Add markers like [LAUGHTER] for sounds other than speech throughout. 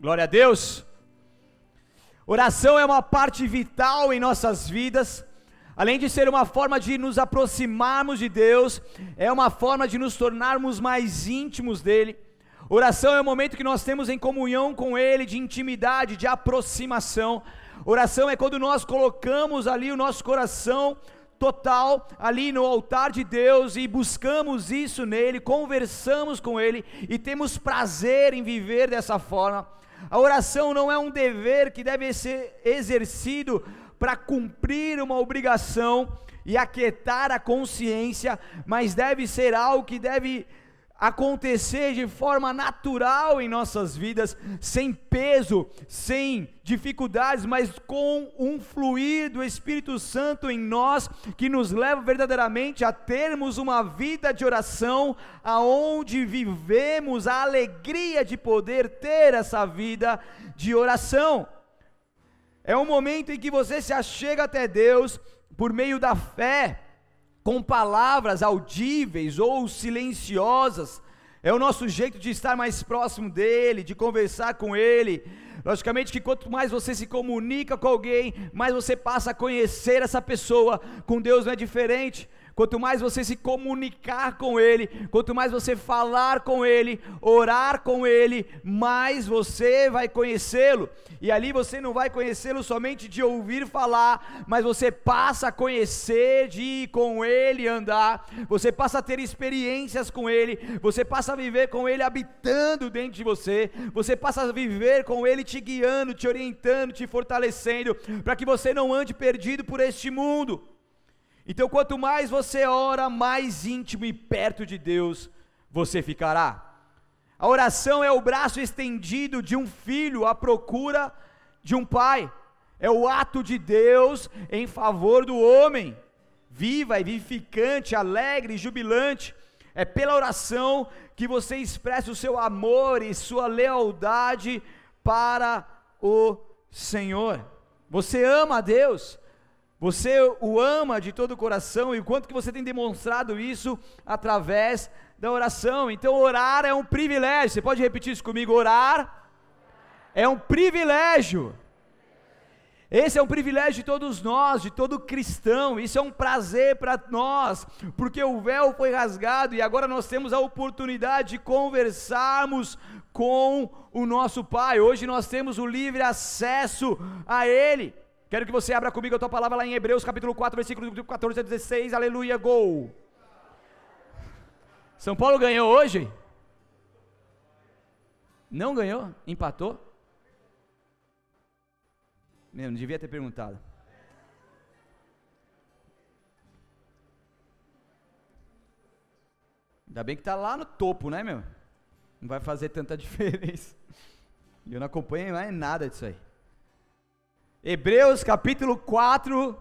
Glória a Deus. Oração é uma parte vital em nossas vidas. Além de ser uma forma de nos aproximarmos de Deus, é uma forma de nos tornarmos mais íntimos dele. Oração é o momento que nós temos em comunhão com Ele, de intimidade, de aproximação. Oração é quando nós colocamos ali o nosso coração total ali no altar de Deus e buscamos isso nele, conversamos com Ele e temos prazer em viver dessa forma. A oração não é um dever que deve ser exercido para cumprir uma obrigação e aquietar a consciência, mas deve ser algo que deve acontecer de forma natural em nossas vidas, sem peso, sem dificuldades, mas com um fluir do Espírito Santo em nós que nos leva verdadeiramente a termos uma vida de oração, aonde vivemos a alegria de poder ter essa vida de oração. É um momento em que você se achega até Deus por meio da fé com palavras audíveis ou silenciosas. É o nosso jeito de estar mais próximo dele, de conversar com ele. Logicamente que quanto mais você se comunica com alguém, mais você passa a conhecer essa pessoa. Com Deus não é diferente. Quanto mais você se comunicar com Ele, quanto mais você falar com Ele, orar com Ele, mais você vai conhecê-lo. E ali você não vai conhecê-lo somente de ouvir falar, mas você passa a conhecer, de ir com Ele andar, você passa a ter experiências com Ele, você passa a viver com Ele habitando dentro de você, você passa a viver com Ele te guiando, te orientando, te fortalecendo, para que você não ande perdido por este mundo. Então, quanto mais você ora, mais íntimo e perto de Deus você ficará. A oração é o braço estendido de um filho à procura de um pai. É o ato de Deus em favor do homem, viva e vivificante, alegre e jubilante. É pela oração que você expressa o seu amor e sua lealdade para o Senhor. Você ama a Deus, você o ama de todo o coração e o quanto que você tem demonstrado isso através da oração. Então orar é um privilégio. Você pode repetir isso comigo? Orar é um privilégio. Esse é um privilégio de todos nós, de todo cristão. Isso é um prazer para nós, porque o véu foi rasgado e agora nós temos a oportunidade de conversarmos com o nosso Pai. Hoje nós temos o livre acesso a Ele. Quero que você abra comigo a tua palavra lá em Hebreus capítulo 4, versículo 14 a 16. Aleluia, gol. São Paulo ganhou hoje? Não ganhou? Empatou? Meu, não devia ter perguntado. Ainda bem que está lá no topo, né, meu? Não vai fazer tanta [LAUGHS] diferença. E eu não acompanho mais nada disso aí. Hebreus capítulo 4,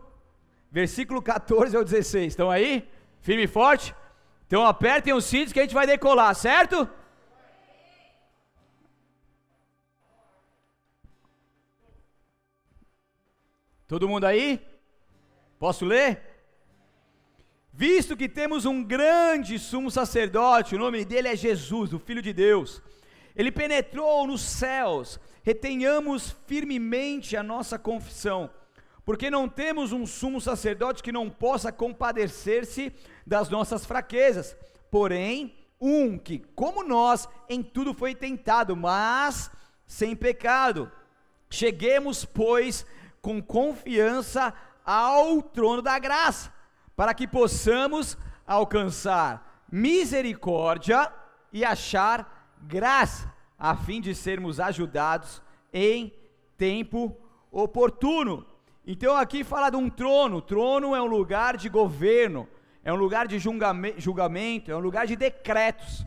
versículo 14 ao 16. Estão aí? Firme e forte? Então apertem os cintos que a gente vai decolar, certo? Todo mundo aí? Posso ler? Visto que temos um grande sumo sacerdote, o nome dele é Jesus, o Filho de Deus. Ele penetrou nos céus retenhamos firmemente a nossa confissão, porque não temos um sumo sacerdote que não possa compadecer-se das nossas fraquezas, porém, um que, como nós, em tudo foi tentado, mas sem pecado. Cheguemos, pois, com confiança ao trono da graça, para que possamos alcançar misericórdia e achar graça a fim de sermos ajudados em tempo oportuno. Então aqui fala de um trono. Trono é um lugar de governo, é um lugar de julgamento, é um lugar de decretos.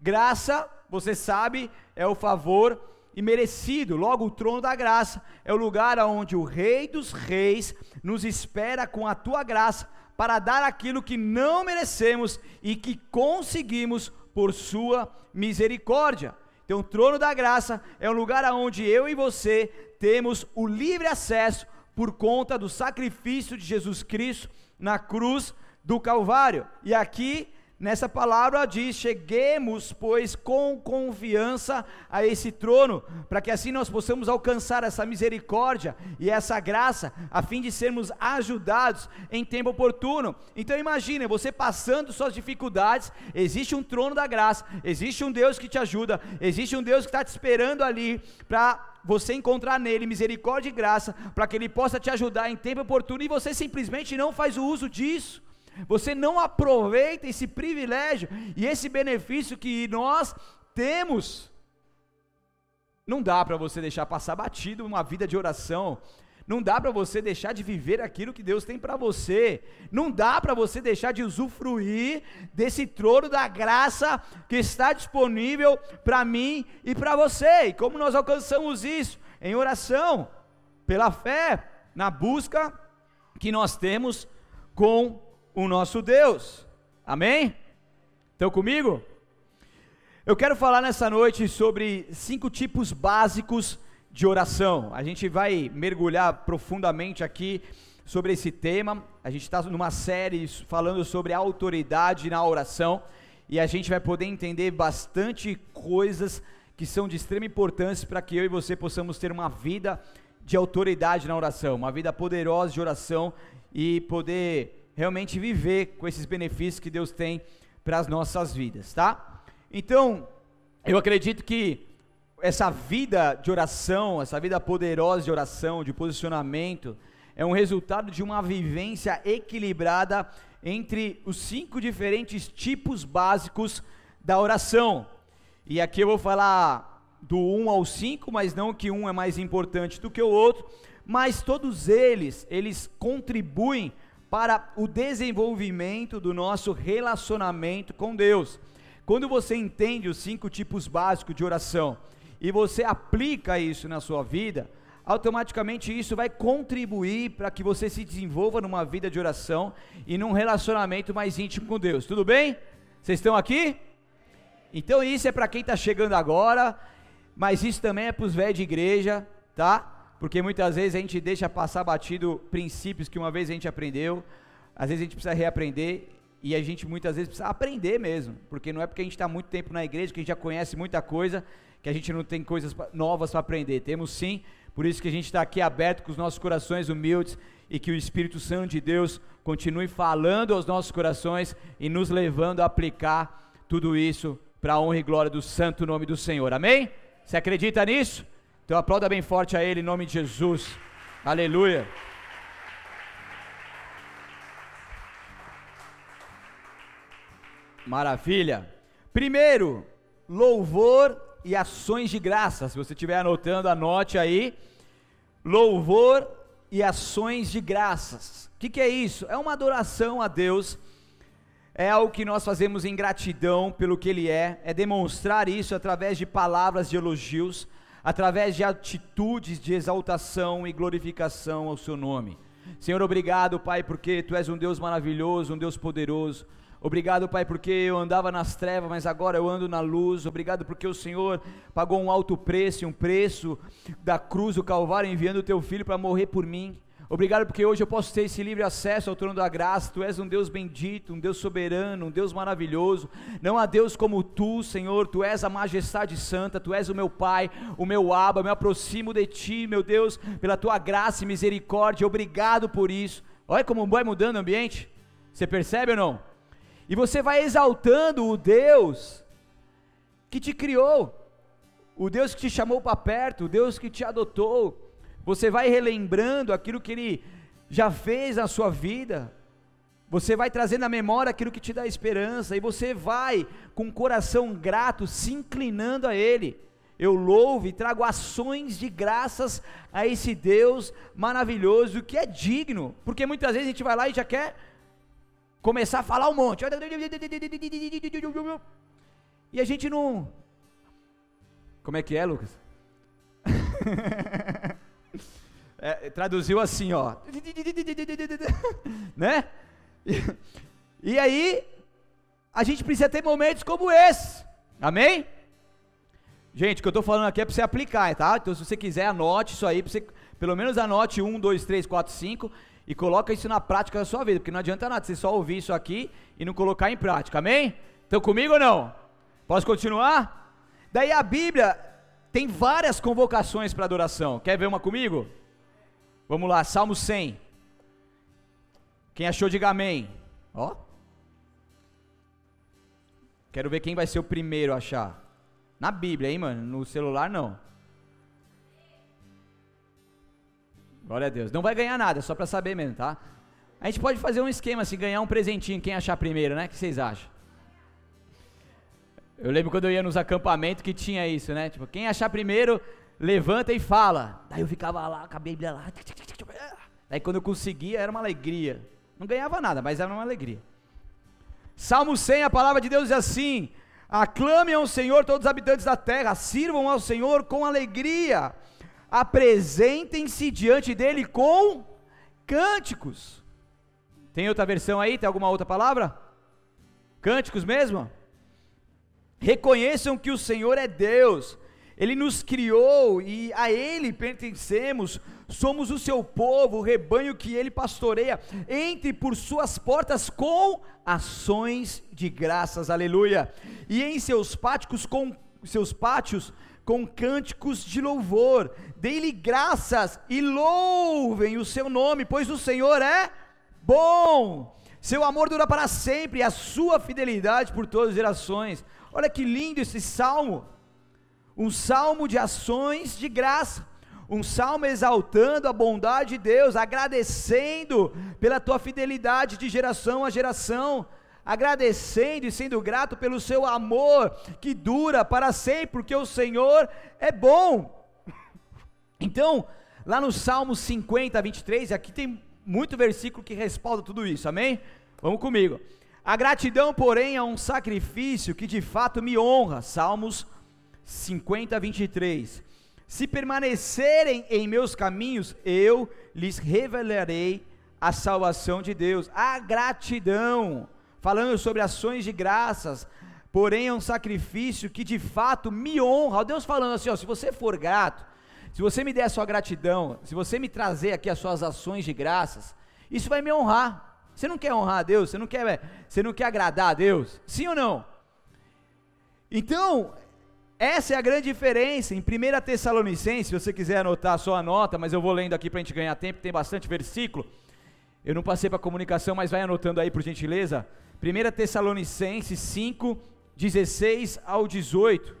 Graça, você sabe, é o favor imerecido. Logo, o trono da graça é o lugar onde o Rei dos Reis nos espera com a tua graça para dar aquilo que não merecemos e que conseguimos por sua misericórdia. Então, o trono da graça é um lugar onde eu e você temos o livre acesso por conta do sacrifício de Jesus Cristo na cruz do Calvário. E aqui nessa palavra diz: cheguemos, pois, com confiança a esse trono, para que assim nós possamos alcançar essa misericórdia e essa graça, a fim de sermos ajudados em tempo oportuno. Então imagine, você passando suas dificuldades, existe um trono da graça, existe um Deus que te ajuda, existe um Deus que está te esperando ali para você encontrar nele misericórdia e graça, para que ele possa te ajudar em tempo oportuno, e você simplesmente não faz o uso disso. Você não aproveita esse privilégio e esse benefício que nós temos. Não dá para você deixar passar batido uma vida de oração. Não dá para você deixar de viver aquilo que Deus tem para você. Não dá para você deixar de usufruir desse trono da graça que está disponível para mim e para você. E como nós alcançamos isso? Em oração, pela fé, na busca que nós temos com o nosso Deus. Amém? Estão comigo? Eu quero falar nessa noite sobre cinco tipos básicos de oração. A gente vai mergulhar profundamente aqui sobre esse tema. A gente está numa série falando sobre autoridade na oração e a gente vai poder entender bastante coisas que são de extrema importância para que eu e você possamos ter uma vida de autoridade na oração, uma vida poderosa de oração e poder realmente viver com esses benefícios que Deus tem para as nossas vidas, tá? Então, eu acredito que essa vida de oração, essa vida poderosa de oração, de posicionamento, é um resultado de uma vivência equilibrada entre os cinco diferentes tipos básicos da oração. E aqui eu vou falar do 1 ao 5, mas não que um é mais importante do que o outro, mas todos eles, eles contribuem para o desenvolvimento do nosso relacionamento com Deus. Quando você entende os cinco tipos básicos de oração e você aplica isso na sua vida, automaticamente isso vai contribuir para que você se desenvolva numa vida de oração e num relacionamento mais íntimo com Deus. Tudo bem? Vocês estão aqui? Então isso é para quem está chegando agora, mas isso também é para os velhos de igreja, tá? Porque muitas vezes a gente deixa passar batido princípios que uma vez a gente aprendeu, às vezes a gente precisa reaprender e a gente muitas vezes precisa aprender mesmo, porque não é porque a gente está muito tempo na igreja que a gente já conhece muita coisa que a gente não tem coisas novas para aprender. Temos sim, por isso que a gente está aqui aberto com os nossos corações humildes e que o Espírito Santo de Deus continue falando aos nossos corações e nos levando a aplicar tudo isso para a honra e glória do santo nome do Senhor. Amém? Você acredita nisso? Então aplauda bem forte a Ele em nome de Jesus. Aleluia. Maravilha. Primeiro, louvor e ações de graça. Se você estiver anotando, anote aí. Louvor e ações de graças. O que, que é isso? É uma adoração a Deus. É algo que nós fazemos em gratidão pelo que Ele é. É demonstrar isso através de palavras de elogios através de atitudes de exaltação e glorificação ao seu nome. Senhor, obrigado, Pai, porque tu és um Deus maravilhoso, um Deus poderoso. Obrigado, Pai, porque eu andava nas trevas, mas agora eu ando na luz. Obrigado porque o Senhor pagou um alto preço, um preço da cruz do Calvário, enviando o teu filho para morrer por mim. Obrigado porque hoje eu posso ter esse livre acesso ao trono da graça. Tu és um Deus bendito, um Deus soberano, um Deus maravilhoso. Não há Deus como tu, Senhor. Tu és a majestade santa, tu és o meu Pai, o meu Abba. Me aproximo de ti, meu Deus, pela tua graça e misericórdia. Obrigado por isso. Olha como vai mudando o ambiente. Você percebe ou não? E você vai exaltando o Deus que te criou, o Deus que te chamou para perto, o Deus que te adotou você vai relembrando aquilo que Ele já fez na sua vida, você vai trazendo à memória aquilo que te dá esperança, e você vai com o coração grato se inclinando a Ele. Eu louvo e trago ações de graças a esse Deus maravilhoso que é digno, porque muitas vezes a gente vai lá e já quer começar a falar um monte, e a gente não. Como é que é, Lucas? [LAUGHS] é, traduziu assim, ó. [LAUGHS] né? E, e aí, a gente precisa ter momentos como esse. Amém? Gente, o que eu estou falando aqui é para você aplicar, tá? Então, se você quiser, anote isso aí, você, pelo menos anote 1, 2, 3, 4, 5, e coloca isso na prática da sua vida, porque não adianta nada você só ouvir isso aqui e não colocar em prática, amém? Estão comigo ou não? Posso continuar? Daí a Bíblia tem várias convocações para adoração, quer ver uma comigo? Vamos lá, Salmo 100. Quem achou, diga amém. Ó. Quero ver quem vai ser o primeiro a achar. Na Bíblia, hein, mano? No celular, não. Glória a Deus. Não vai ganhar nada, só para saber mesmo, tá? A gente pode fazer um esquema assim, ganhar um presentinho, quem achar primeiro, né? O que vocês acham? Eu lembro quando eu ia nos acampamentos que tinha isso, né? Tipo, quem achar primeiro, levanta e fala. Daí eu ficava lá com a Bíblia lá. Daí quando eu conseguia, era uma alegria. Não ganhava nada, mas era uma alegria. Salmo 100, a palavra de Deus diz assim: Aclamem ao Senhor todos os habitantes da terra, sirvam ao Senhor com alegria apresentem-se diante dele com cânticos. Tem outra versão aí? Tem alguma outra palavra? Cânticos mesmo? Reconheçam que o Senhor é Deus, Ele nos criou e a Ele pertencemos, somos o seu povo, o rebanho que Ele pastoreia. Entre por suas portas com ações de graças, aleluia, e em seus pátios com seus pátios com cânticos de louvor, dê-lhe graças e louvem o seu nome, pois o Senhor é bom, seu amor dura para sempre, e a sua fidelidade por todas as gerações. Olha que lindo esse salmo, um salmo de ações de graça, um salmo exaltando a bondade de Deus, agradecendo pela tua fidelidade de geração a geração agradecendo e sendo grato pelo seu amor que dura para sempre, porque o Senhor é bom. [LAUGHS] Então, lá no Salmo 50, 23, aqui tem muito versículo que respalda tudo isso, amém? Vamos comigo. A gratidão, porém, é um sacrifício que de fato me honra. Salmos 50, 23. Se permanecerem em meus caminhos, eu lhes revelarei a salvação de Deus. A gratidão falando sobre ações de graças, porém é um sacrifício que de fato me honra. Deus falando assim: ó, se você for grato, se você me der a sua gratidão, se você me trazer aqui as suas ações de graças, isso vai me honrar. Você não quer honrar a Deus? Você não quer, você não quer agradar a Deus? Sim ou não? Então, essa é a grande diferença. Em 1 Tessalonicenses, se você quiser anotar, só anota, mas eu vou lendo aqui para a gente ganhar tempo, tem bastante versículo. Eu não passei para comunicação, mas vai anotando aí por gentileza. 1 Tessalonicenses 5, 16 ao 18.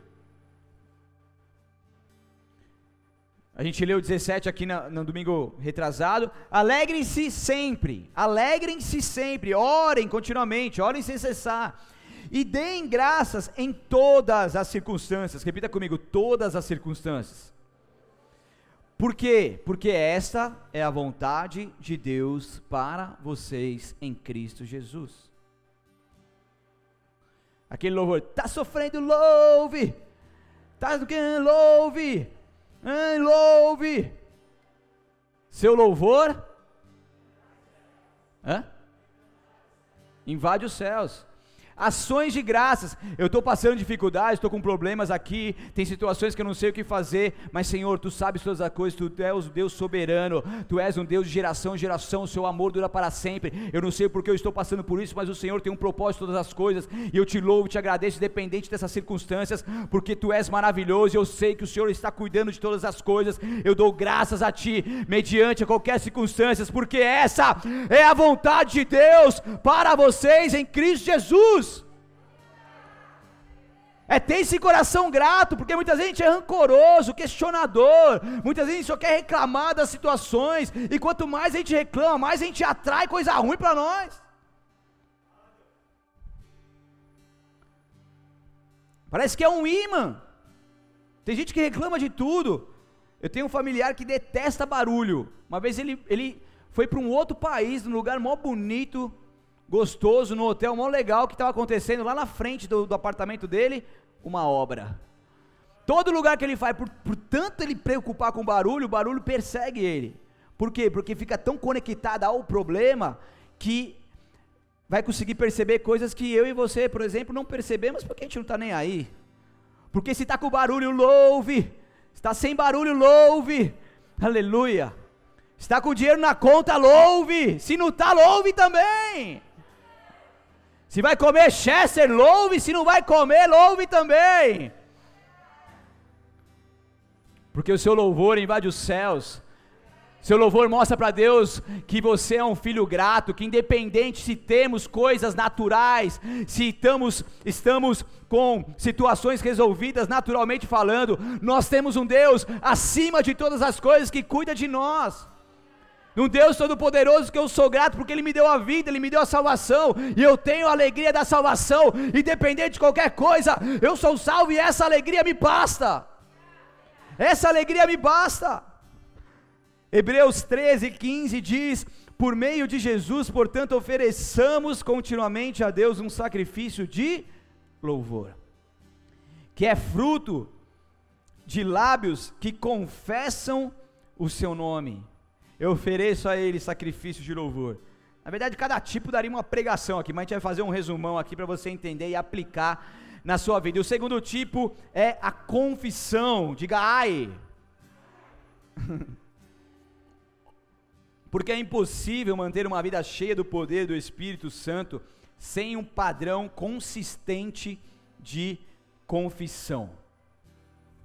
A gente leu 17 aqui no, no domingo retrasado. Alegrem-se sempre, alegrem-se sempre, orem continuamente, orem sem cessar. E deem graças em todas as circunstâncias. Repita comigo: todas as circunstâncias. Por quê? Porque esta é a vontade de Deus para vocês em Cristo Jesus. Aquele louvor, tá sofrendo, louve. Tá do que louve. Louve. Seu louvor Hã? invade os céus ações de graças. Eu estou passando dificuldades, estou com problemas aqui, tem situações que eu não sei o que fazer, mas Senhor, Tu sabes todas as coisas, Tu és o Deus soberano, Tu és um Deus de geração em geração, o Seu amor dura para sempre. Eu não sei porque eu estou passando por isso, mas o Senhor tem um propósito em todas as coisas, e eu te louvo, te agradeço, independente dessas circunstâncias, porque Tu és maravilhoso, e eu sei que o Senhor está cuidando de todas as coisas. Eu dou graças a Ti, mediante qualquer circunstância, porque essa é a vontade de Deus para vocês em Cristo Jesus. É ter esse coração grato, porque muitas vezes a gente é rancoroso, questionador, muitas vezes gente só quer reclamar das situações, e quanto mais a gente reclama, mais a gente atrai coisa ruim para nós. Parece que é um imã. Tem gente que reclama de tudo. Eu tenho um familiar que detesta barulho. Uma vez ele, ele foi para um outro país, num lugar mó bonito, gostoso, no hotel mó legal, que estava acontecendo lá na frente do, do apartamento dele uma obra. Todo lugar que ele vai, por, por tanto ele preocupar com barulho, o barulho persegue ele. Por quê? Porque fica tão conectado ao problema que vai conseguir perceber coisas que eu e você, por exemplo, não percebemos porque a gente não está nem aí. Porque se está com barulho, louve. Está sem barulho, louve. Aleluia. Está com dinheiro na conta, louve. Se não está, louve também. Se vai comer Chester, louve. Se não vai comer, louve também. Porque o seu louvor invade os céus. Seu louvor mostra para Deus que você é um filho grato, que independente se temos coisas naturais, se estamos, estamos com situações resolvidas naturalmente falando, nós temos um Deus acima de todas as coisas que cuida de nós. Um Deus Todo-Poderoso que eu sou grato porque Ele me deu a vida, Ele me deu a salvação, e eu tenho a alegria da salvação, independente de qualquer coisa, eu sou salvo e essa alegria me basta. Essa alegria me basta. Hebreus 13, 15 diz: Por meio de Jesus, portanto, ofereçamos continuamente a Deus um sacrifício de louvor, que é fruto de lábios que confessam o seu nome eu ofereço a ele sacrifício de louvor. Na verdade, cada tipo daria uma pregação aqui, mas a gente vai fazer um resumão aqui para você entender e aplicar na sua vida. E o segundo tipo é a confissão. Diga ai. [LAUGHS] Porque é impossível manter uma vida cheia do poder do Espírito Santo sem um padrão consistente de confissão.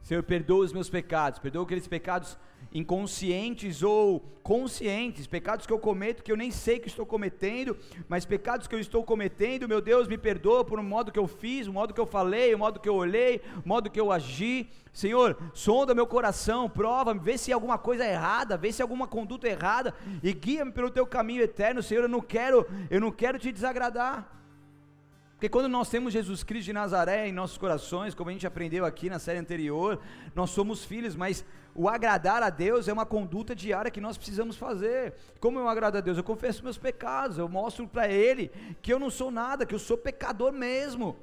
Senhor, perdoa os meus pecados, perdoa aqueles pecados inconscientes ou conscientes, pecados que eu cometo que eu nem sei que estou cometendo, mas pecados que eu estou cometendo, meu Deus, me perdoa por um modo que eu fiz, o um modo que eu falei, o um modo que eu olhei, o um modo que eu agi. Senhor, sonda meu coração, prova, vê se alguma coisa é errada, vê se alguma conduta é errada e guia-me pelo teu caminho eterno, Senhor. Eu não quero, eu não quero te desagradar. Porque quando nós temos Jesus Cristo de Nazaré em nossos corações, como a gente aprendeu aqui na série anterior, nós somos filhos, mas o agradar a Deus é uma conduta diária que nós precisamos fazer. Como eu agrado a Deus? Eu confesso meus pecados, eu mostro para Ele que eu não sou nada, que eu sou pecador mesmo.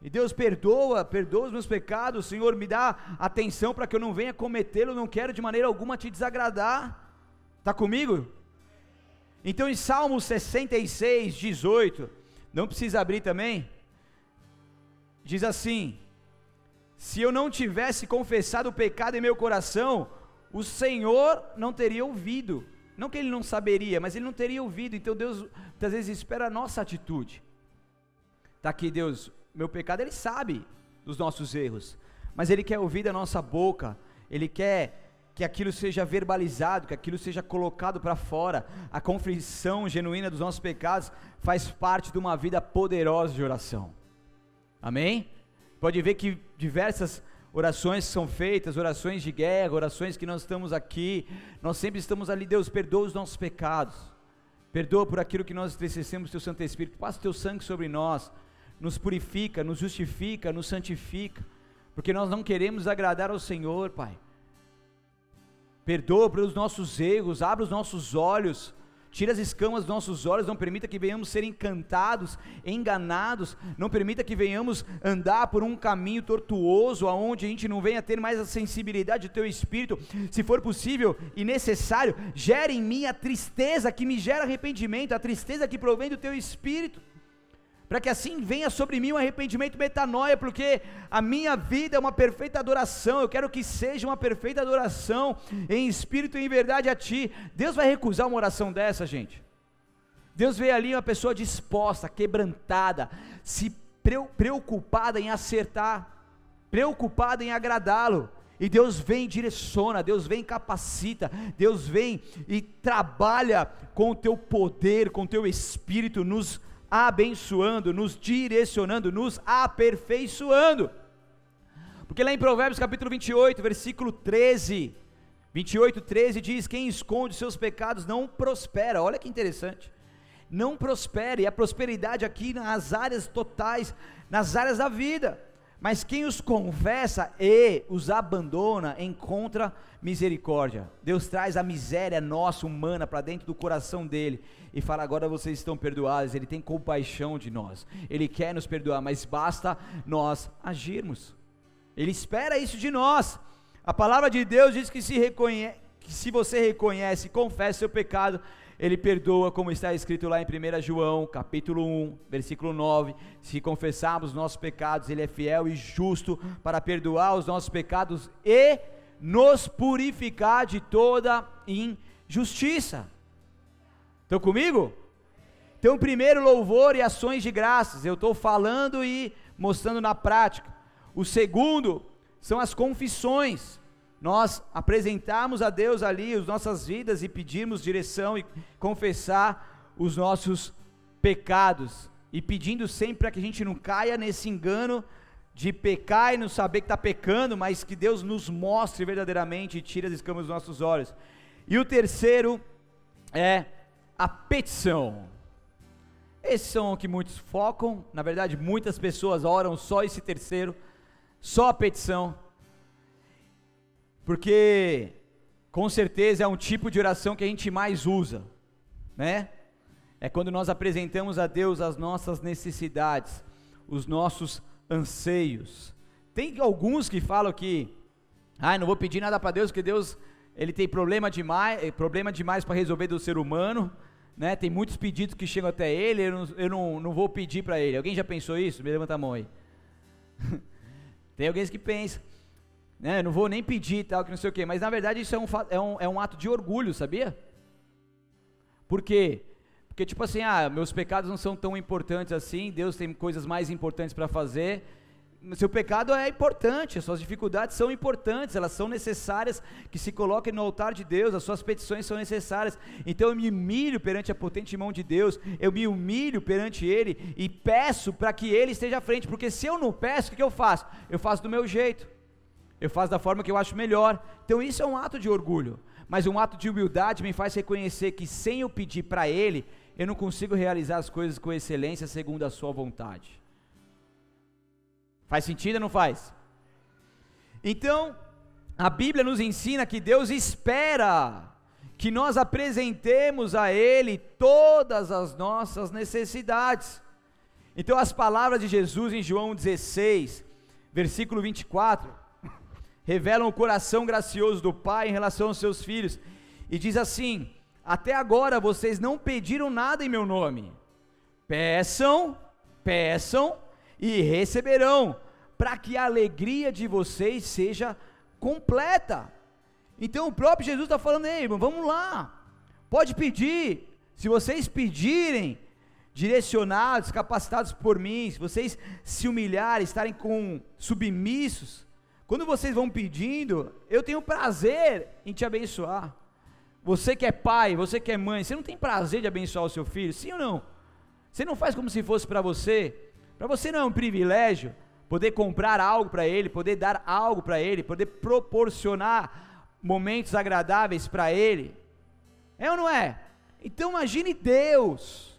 E Deus perdoa, perdoa os meus pecados, Senhor, me dá atenção para que eu não venha cometê-lo, não quero de maneira alguma te desagradar. Está comigo? Então em Salmo 66, 18, não precisa abrir também, diz assim: se eu não tivesse confessado o pecado em meu coração, o Senhor não teria ouvido. Não que ele não saberia, mas ele não teria ouvido. Então Deus muitas vezes espera a nossa atitude. Está aqui, Deus, meu pecado, Ele sabe dos nossos erros, mas Ele quer ouvir da nossa boca, Ele quer que aquilo seja verbalizado, que aquilo seja colocado para fora. A confissão genuína dos nossos pecados faz parte de uma vida poderosa de oração. Amém? Pode ver que diversas orações são feitas, orações de guerra, orações que nós estamos aqui, nós sempre estamos ali, Deus, perdoa os nossos pecados, perdoa por aquilo que nós entristecemos, Teu Santo Espírito, passa o Teu sangue sobre nós, nos purifica, nos justifica, nos santifica, porque nós não queremos agradar ao Senhor, Pai. Perdoa pelos nossos erros, abre os nossos olhos, Tira as escamas dos nossos olhos, não permita que venhamos ser encantados, enganados, não permita que venhamos andar por um caminho tortuoso, aonde a gente não venha ter mais a sensibilidade do teu espírito. Se for possível e necessário, gere em mim a tristeza que me gera arrependimento, a tristeza que provém do teu espírito para que assim venha sobre mim um arrependimento metanoia, porque a minha vida é uma perfeita adoração, eu quero que seja uma perfeita adoração, em espírito e em verdade a Ti. Deus vai recusar uma oração dessa, gente? Deus vê ali uma pessoa disposta, quebrantada, se preocupada em acertar, preocupada em agradá-lo. E Deus vem e direciona, Deus vem e capacita, Deus vem e trabalha com o teu poder, com o teu espírito, nos abençoando, nos direcionando, nos aperfeiçoando. Porque lá em Provérbios capítulo 28, versículo 13, 28, 13 diz: Quem esconde seus pecados não prospera. Olha que interessante. Não prospera, e a prosperidade aqui nas áreas totais, nas áreas da vida. Mas quem os confessa e os abandona encontra misericórdia. Deus traz a miséria nossa, humana, para dentro do coração dele e fala: agora vocês estão perdoados. Ele tem compaixão de nós, ele quer nos perdoar, mas basta nós agirmos. Ele espera isso de nós. A palavra de Deus diz que se, reconhece, que se você reconhece e confessa seu pecado, ele perdoa, como está escrito lá em 1 João, capítulo 1, versículo 9. Se confessarmos nossos pecados, Ele é fiel e justo para perdoar os nossos pecados e nos purificar de toda injustiça. Estão comigo? Então, primeiro, louvor e ações de graças. Eu estou falando e mostrando na prática. O segundo são as confissões. Nós apresentarmos a Deus ali as nossas vidas e pedirmos direção e confessar os nossos pecados. E pedindo sempre para que a gente não caia nesse engano de pecar e não saber que está pecando, mas que Deus nos mostre verdadeiramente e tire as escamas dos nossos olhos. E o terceiro é a petição. Esses são o que muitos focam, na verdade, muitas pessoas oram só esse terceiro, só a petição, porque com certeza é um tipo de oração que a gente mais usa, né? É quando nós apresentamos a Deus as nossas necessidades, os nossos anseios. Tem alguns que falam que, ah, não vou pedir nada para Deus, porque Deus ele tem problema demais, eh, problema demais para resolver do ser humano, né? Tem muitos pedidos que chegam até ele, eu não, eu não, não vou pedir para ele. Alguém já pensou isso? Me levanta a mão aí. [LAUGHS] tem alguém que pensa, né? Eu não vou nem pedir tal, que não sei o quê. Mas na verdade isso é um, é um, é um ato de orgulho, sabia? Por quê? Porque, tipo assim, ah, meus pecados não são tão importantes assim, Deus tem coisas mais importantes para fazer. Seu pecado é importante, as suas dificuldades são importantes, elas são necessárias que se coloquem no altar de Deus, as suas petições são necessárias. Então eu me humilho perante a potente mão de Deus, eu me humilho perante Ele e peço para que Ele esteja à frente, porque se eu não peço, o que, eu faço? Eu faço do meu jeito, eu faço da forma que eu acho melhor. Então isso é um ato de orgulho, mas um ato de humildade me faz reconhecer que sem eu pedir para Ele, eu não consigo realizar as coisas com excelência segundo a sua vontade. Faz sentido ou não faz? Então, a Bíblia nos ensina que Deus espera que nós apresentemos a Ele todas as nossas necessidades. Então, as palavras de Jesus em João 16, versículo 24, revelam o coração gracioso do Pai em relação aos seus filhos, e diz assim: até agora vocês não pediram nada em meu nome. Peçam, peçam e receberão, para que a alegria de vocês seja completa. Então o próprio Jesus está falando, ei, vamos lá, pode pedir, se vocês pedirem, direcionados, capacitados por mim, se vocês se humilharem, estarem com submissos, quando vocês vão pedindo, eu tenho prazer em te abençoar. Você que é pai, você que é mãe, você não tem prazer de abençoar o seu filho? Sim ou não? Você não faz como se fosse para você? Para você não é um privilégio poder comprar algo para ele, poder dar algo para ele, poder proporcionar momentos agradáveis para ele? É ou não é? Então imagine Deus,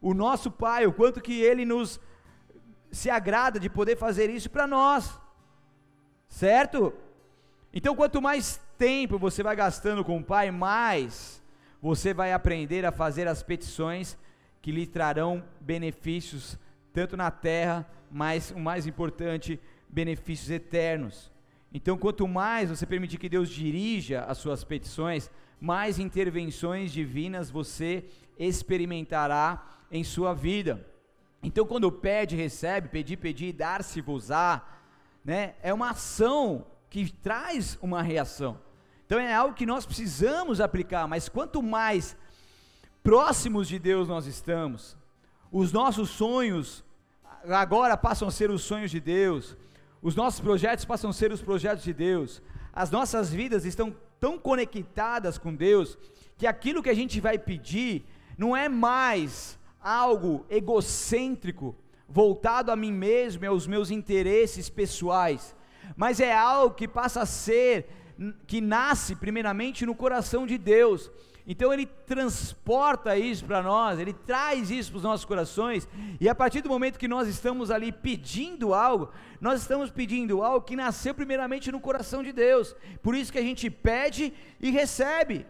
o nosso Pai, o quanto que Ele nos se agrada de poder fazer isso para nós, certo? Então quanto mais tempo você vai gastando com o Pai, mais você vai aprender a fazer as petições que lhe trarão benefícios, tanto na terra, mas o mais importante, benefícios eternos. Então, quanto mais você permitir que Deus dirija as suas petições, mais intervenções divinas você experimentará em sua vida. Então, quando pede, recebe, pedir, pedir, dar-se-vos-á, né, é uma ação que traz uma reação. Então é algo que nós precisamos aplicar, mas quanto mais próximos de Deus nós estamos, os nossos sonhos agora passam a ser os sonhos de Deus, os nossos projetos passam a ser os projetos de Deus, as nossas vidas estão tão conectadas com Deus, que aquilo que a gente vai pedir não é mais algo egocêntrico, voltado a mim mesmo e aos meus interesses pessoais, mas é algo que passa a ser, que nasce primeiramente no coração de Deus. Então ele transporta isso para nós, ele traz isso para os nossos corações, e a partir do momento que nós estamos ali pedindo algo, nós estamos pedindo algo que nasceu primeiramente no coração de Deus. Por isso que a gente pede e recebe.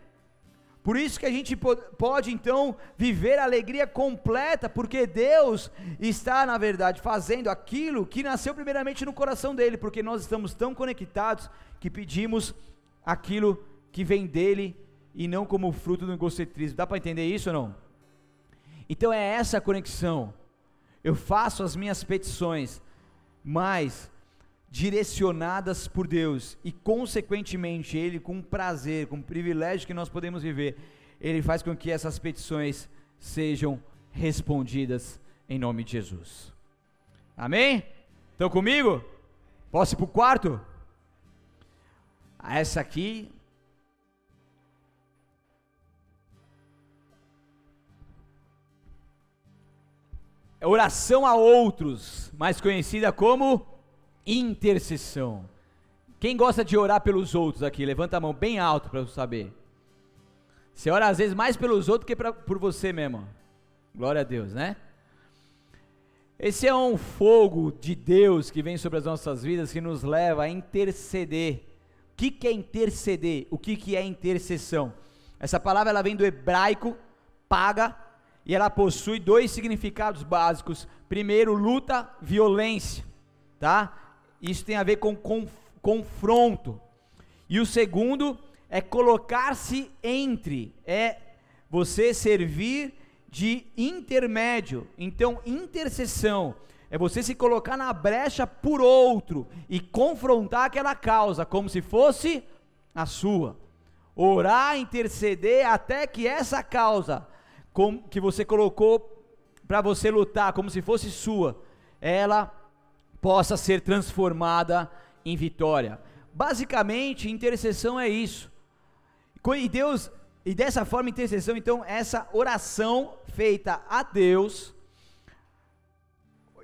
Por isso que a gente pode então viver a alegria completa, porque Deus está, na verdade, fazendo aquilo que nasceu primeiramente no coração dele, porque nós estamos tão conectados que pedimos aquilo que vem dele e não como fruto do egocentrismo. Dá para entender isso ou não? Então é essa a conexão. Eu faço as minhas petições, mas direcionadas por Deus e, consequentemente, Ele, com prazer, com privilégio que nós podemos viver, Ele faz com que essas petições sejam respondidas em nome de Jesus. Amém? Estão comigo? Posso ir para o quarto? Essa aqui. Oração a outros, mais conhecida como intercessão. Quem gosta de orar pelos outros aqui? Levanta a mão bem alto para eu saber. Você ora às vezes mais pelos outros que pra, por você mesmo. Glória a Deus, né? Esse é um fogo de Deus que vem sobre as nossas vidas que nos leva a interceder. O que, que é interceder? O que, que é intercessão? Essa palavra ela vem do hebraico, paga, e ela possui dois significados básicos. Primeiro, luta, violência, tá? Isso tem a ver com, com confronto. E o segundo é colocar-se entre, é você servir de intermédio. Então, intercessão é você se colocar na brecha por outro e confrontar aquela causa como se fosse a sua. Orar, interceder até que essa causa com, que você colocou para você lutar como se fosse sua, ela possa ser transformada em vitória. Basicamente, intercessão é isso. E Deus, e dessa forma, intercessão, então, essa oração feita a Deus,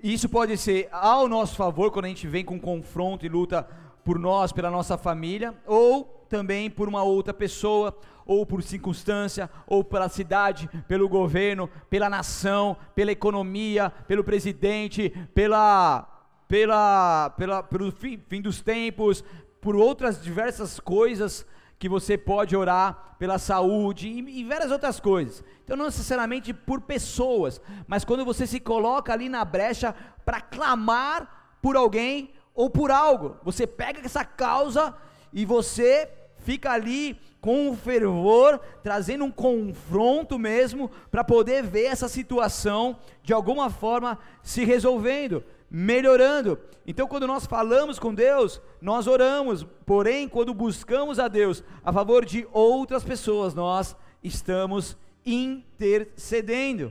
isso pode ser ao nosso favor, quando a gente vem com confronto e luta por nós, pela nossa família, ou também por uma outra pessoa, ou por circunstância, ou pela cidade, pelo governo, pela nação, pela economia, pelo presidente, pela pela, pela, pelo fim, fim dos tempos, por outras diversas coisas que você pode orar pela saúde e, e, várias outras coisas. Então, não necessariamente por pessoas, mas quando você se coloca ali na brecha para clamar por alguém ou por algo, você pega essa causa e você fica ali com fervor, trazendo um confronto mesmo para poder ver essa situação de alguma forma se resolvendo melhorando. Então, quando nós falamos com Deus, nós oramos, porém, quando buscamos a Deus a favor de outras pessoas, nós estamos intercedendo.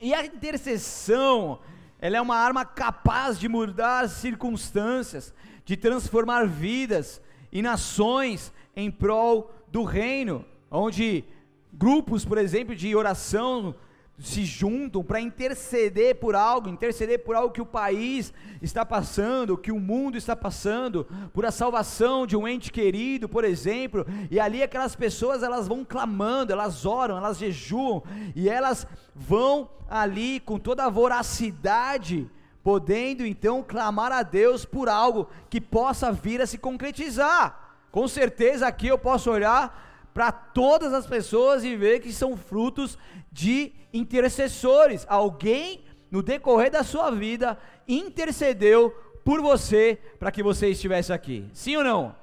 E a intercessão, ela é uma arma capaz de mudar circunstâncias, de transformar vidas e nações em prol do reino, onde grupos, por exemplo, de oração se juntam para interceder por algo, interceder por algo que o país está passando, que o mundo está passando, por a salvação de um ente querido, por exemplo, e ali aquelas pessoas elas vão clamando, elas oram, elas jejuam e elas vão ali com toda a voracidade, podendo então clamar a Deus por algo que possa vir a se concretizar. Com certeza aqui eu posso olhar para todas as pessoas e ver que são frutos de intercessores. Alguém no decorrer da sua vida intercedeu por você para que você estivesse aqui. Sim ou não?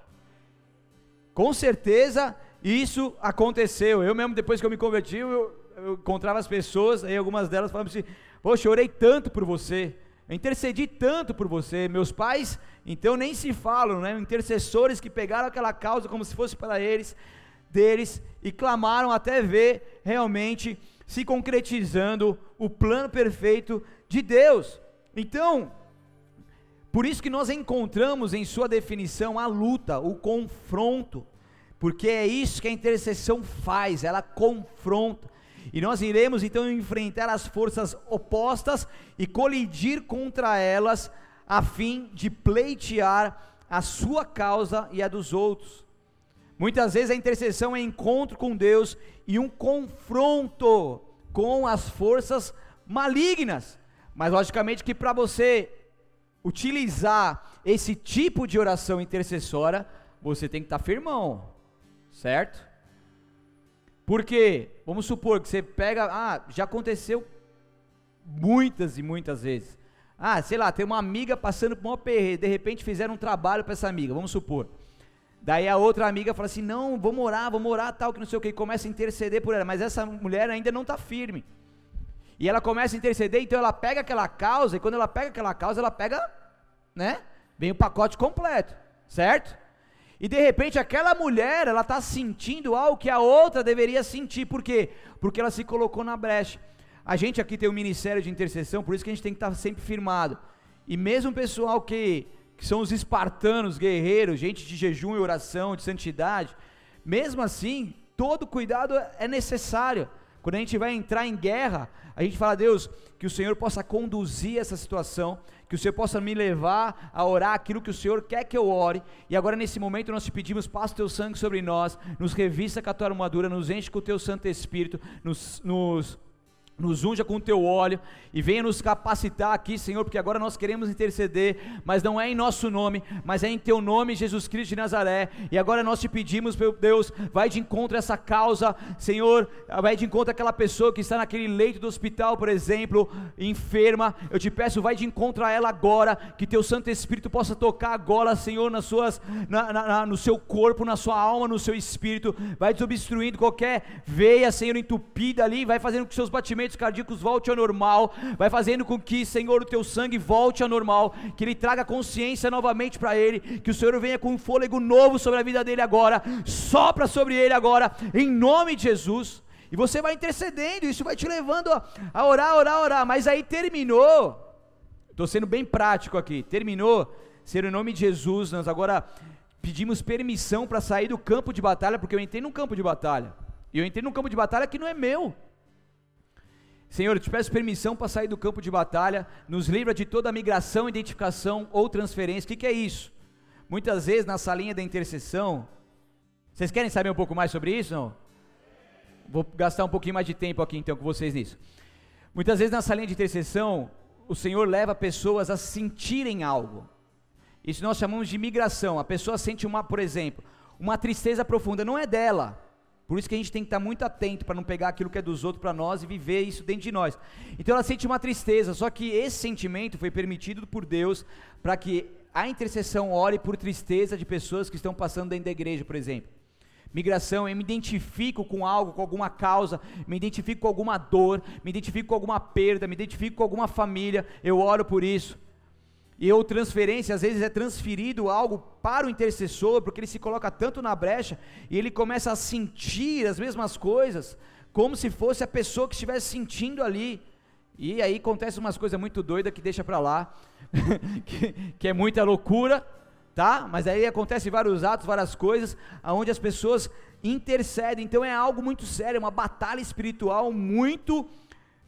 Com certeza isso aconteceu. Eu mesmo depois que eu me converti, eu, eu encontrava as pessoas, aí algumas delas falavam assim: "Poxa, eu orei tanto por você. Eu intercedi tanto por você. Meus pais, então nem se falam, né? Intercessores que pegaram aquela causa como se fosse para eles deles e clamaram até ver realmente se concretizando o plano perfeito de Deus. Então, por isso que nós encontramos em sua definição a luta, o confronto, porque é isso que a intercessão faz, ela confronta. E nós iremos então enfrentar as forças opostas e colidir contra elas, a fim de pleitear a sua causa e a dos outros. Muitas vezes a intercessão é encontro com Deus e um confronto com as forças malignas. Mas logicamente que para você utilizar esse tipo de oração intercessória, você tem que estar tá firmão, certo? Porque, vamos supor que você pega, ah, já aconteceu muitas e muitas vezes. Ah, sei lá, tem uma amiga passando por um aperreio, de repente fizeram um trabalho para essa amiga, vamos supor. Daí a outra amiga fala assim: não, vamos orar, vamos orar, tal, que não sei o que, e começa a interceder por ela, mas essa mulher ainda não está firme. E ela começa a interceder, então ela pega aquela causa, e quando ela pega aquela causa, ela pega, né? Vem o pacote completo, certo? E de repente aquela mulher, ela está sentindo algo que a outra deveria sentir, por quê? Porque ela se colocou na brecha. A gente aqui tem um ministério de intercessão, por isso que a gente tem que estar tá sempre firmado. E mesmo o pessoal que, que são os espartanos, guerreiros, gente de jejum e oração, de santidade, mesmo assim, todo cuidado é necessário. Quando a gente vai entrar em guerra, a gente fala, Deus, que o Senhor possa conduzir essa situação, que o Senhor possa me levar a orar aquilo que o Senhor quer que eu ore. E agora, nesse momento, nós te pedimos: passa o teu sangue sobre nós, nos revista com a tua armadura, nos enche com o teu Santo Espírito, nos, nos nos unja com o teu óleo e venha nos capacitar aqui, Senhor, porque agora nós queremos interceder, mas não é em nosso nome, mas é em teu nome, Jesus Cristo de Nazaré. E agora nós te pedimos, meu Deus, vai de encontro a essa causa, Senhor, vai de encontro àquela pessoa que está naquele leito do hospital, por exemplo, enferma. Eu te peço, vai de encontro a ela agora, que teu Santo Espírito possa tocar agora, Senhor, nas suas, na, na, no seu corpo, na sua alma, no seu espírito, vai desobstruindo qualquer veia, Senhor, entupida ali, vai fazendo com que seus batimentos batimentos cardíacos volte ao normal, vai fazendo com que, Senhor, o teu sangue volte ao normal, que ele traga consciência novamente para ele, que o Senhor venha com um fôlego novo sobre a vida dele agora, sopra sobre ele agora, em nome de Jesus. E você vai intercedendo, isso vai te levando a, a orar, orar, orar. Mas aí terminou. Estou sendo bem prático aqui. Terminou. Ser o nome de Jesus, nós agora pedimos permissão para sair do campo de batalha, porque eu entrei num campo de batalha. E eu entrei num campo de batalha que não é meu. Senhor, eu te peço permissão para sair do campo de batalha, nos livra de toda migração, identificação ou transferência. O que, que é isso? Muitas vezes na salinha da intercessão, vocês querem saber um pouco mais sobre isso? Não? Vou gastar um pouquinho mais de tempo aqui então com vocês nisso. Muitas vezes na salinha de intercessão, o Senhor leva pessoas a sentirem algo. Isso nós chamamos de migração. A pessoa sente uma, por exemplo, uma tristeza profunda, não é dela por isso que a gente tem que estar muito atento para não pegar aquilo que é dos outros para nós e viver isso dentro de nós. Então ela sente uma tristeza, só que esse sentimento foi permitido por Deus para que a intercessão ore por tristeza de pessoas que estão passando dentro da igreja, por exemplo. Migração, eu me identifico com algo, com alguma causa, me identifico com alguma dor, me identifico com alguma perda, me identifico com alguma família, eu oro por isso. E ou transferência, às vezes é transferido algo para o intercessor, porque ele se coloca tanto na brecha e ele começa a sentir as mesmas coisas, como se fosse a pessoa que estivesse sentindo ali. E aí acontece umas coisas muito doidas que deixa para lá, [LAUGHS] que, que, é muita loucura, tá? Mas aí acontece vários atos, várias coisas, aonde as pessoas intercedem. Então é algo muito sério, uma batalha espiritual muito,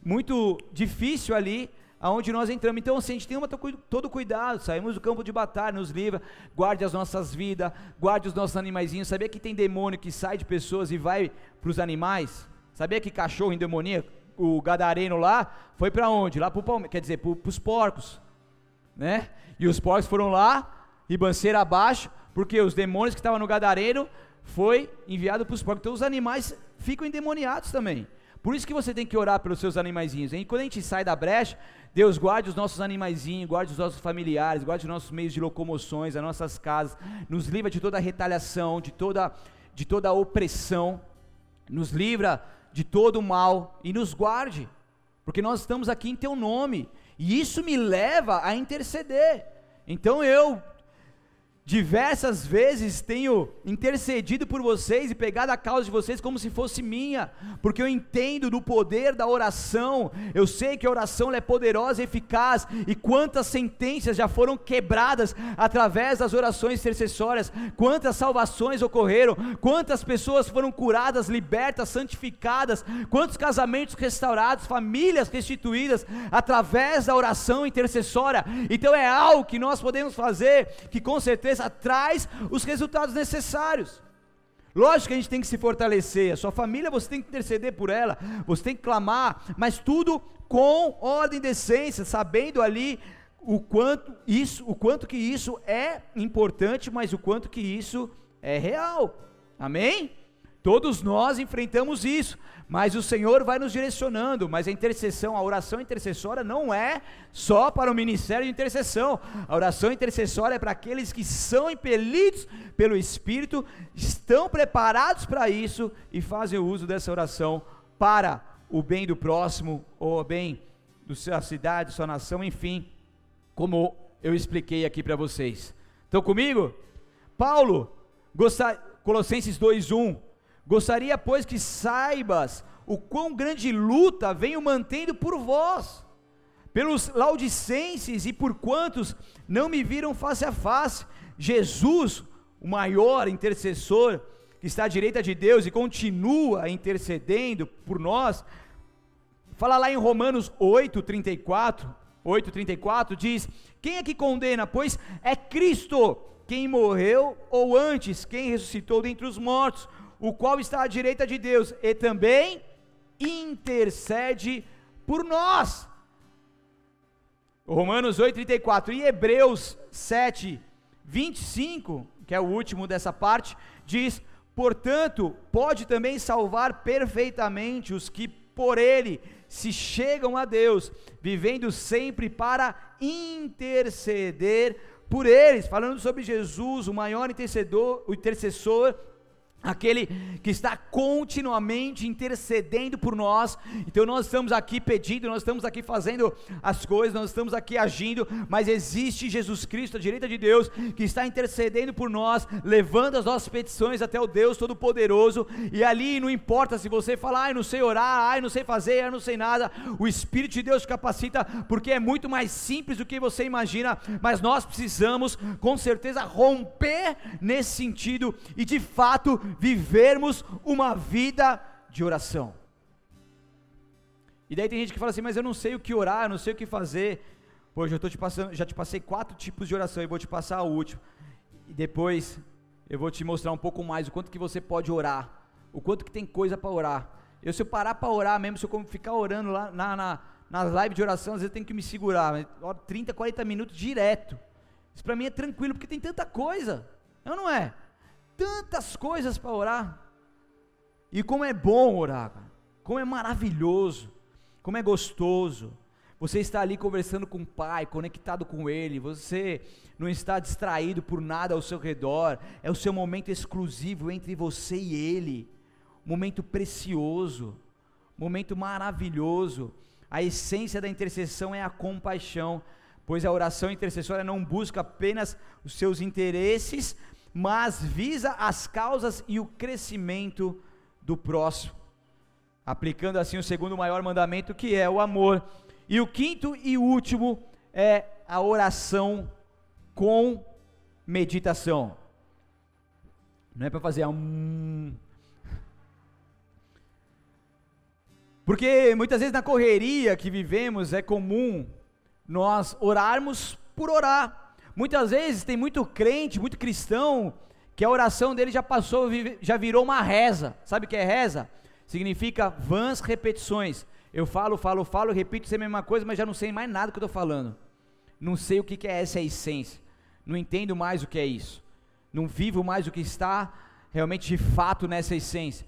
muito difícil ali aonde nós entramos. Então, assim, a gente tem uma, todo cuidado, saímos do campo de batalha, nos livra, guarde as nossas vidas, guarde os nossos animaizinhos. Sabia que tem demônio que sai de pessoas e vai para os animais? Sabia que cachorro demonia? o gadareno lá, foi para onde? Lá para o quer dizer, para os porcos, né? E os porcos foram lá, ribanceira abaixo, porque os demônios que estavam no gadareno foi enviado para os porcos. Então os animais ficam endemoniados também. Por isso que você tem que orar pelos seus animaizinhos. E quando a gente sai da brecha, Deus guarde os nossos animaizinhos, guarde os nossos familiares, guarde os nossos meios de locomoções, as nossas casas, nos livra de toda retaliação, de toda, de toda opressão, nos livra de todo o mal e nos guarde, porque nós estamos aqui em Teu nome, e isso me leva a interceder. Então eu Diversas vezes tenho intercedido por vocês e pegado a causa de vocês como se fosse minha, porque eu entendo do poder da oração. Eu sei que a oração é poderosa e eficaz, e quantas sentenças já foram quebradas através das orações intercessórias, quantas salvações ocorreram, quantas pessoas foram curadas, libertas, santificadas, quantos casamentos restaurados, famílias restituídas através da oração intercessória. Então é algo que nós podemos fazer que com certeza traz os resultados necessários. Lógico que a gente tem que se fortalecer, a sua família você tem que interceder por ela, você tem que clamar, mas tudo com ordem e decência, sabendo ali o quanto isso, o quanto que isso é importante, mas o quanto que isso é real. Amém? Todos nós enfrentamos isso, mas o Senhor vai nos direcionando. Mas a intercessão, a oração intercessória não é só para o ministério de intercessão. A oração intercessória é para aqueles que são impelidos pelo Espírito, estão preparados para isso e fazem o uso dessa oração para o bem do próximo ou o bem da sua cidade, sua nação, enfim, como eu expliquei aqui para vocês. Estão comigo? Paulo, Colossenses 2:1, gostaria pois que saibas o quão grande luta venho mantendo por vós, pelos laudicenses e por quantos não me viram face a face. Jesus, o maior intercessor, que está à direita de Deus e continua intercedendo por nós, fala lá em Romanos 8:34, 8:34 diz: Quem é que condena? Pois é Cristo quem morreu ou antes quem ressuscitou dentre os mortos, o qual está à direita de Deus e também intercede por nós. Romanos 8:34 e Hebreus 7:25, que é o último dessa parte, diz: Portanto, pode também salvar perfeitamente os que por ele se chegam a Deus, vivendo sempre para interceder por eles, falando sobre Jesus, o maior intercedor, o intercessor aquele que está continuamente intercedendo por nós. Então nós estamos aqui pedindo, nós estamos aqui fazendo as coisas, nós estamos aqui agindo, mas existe Jesus Cristo à direita de Deus que está intercedendo por nós, levando as nossas petições até o Deus Todo-Poderoso. E ali não importa se você falar, ai, não sei orar, ai, não sei fazer, ai, não sei nada. O Espírito de Deus capacita, porque é muito mais simples do que você imagina, mas nós precisamos com certeza romper nesse sentido e de fato vivermos uma vida de oração. E daí tem gente que fala assim, mas eu não sei o que orar, eu não sei o que fazer. Pô, já, te passando, já te passei quatro tipos de oração e vou te passar o último. E depois eu vou te mostrar um pouco mais o quanto que você pode orar, o quanto que tem coisa para orar. Eu se eu parar para orar mesmo, se eu ficar orando lá na, na, nas lives de oração, às vezes eu tenho que me segurar, 30, 40 minutos direto. Isso para mim é tranquilo, porque tem tanta coisa. Não, não é? Tantas coisas para orar. E como é bom orar, como é maravilhoso, como é gostoso. Você está ali conversando com o Pai, conectado com Ele, você não está distraído por nada ao seu redor, é o seu momento exclusivo entre você e Ele, momento precioso, momento maravilhoso. A essência da intercessão é a compaixão, pois a oração intercessória não busca apenas os seus interesses, mas visa as causas e o crescimento do próximo, aplicando assim o segundo maior mandamento, que é o amor. E o quinto e último é a oração com meditação. Não é para fazer um. Porque muitas vezes na correria que vivemos é comum nós orarmos por orar. Muitas vezes tem muito crente, muito cristão, que a oração dele já passou, já virou uma reza. Sabe o que é reza? Significa vãs repetições. Eu falo, falo, falo, repito sempre a mesma coisa, mas já não sei mais nada que eu estou falando. Não sei o que é essa essência. Não entendo mais o que é isso. Não vivo mais o que está realmente de fato nessa essência.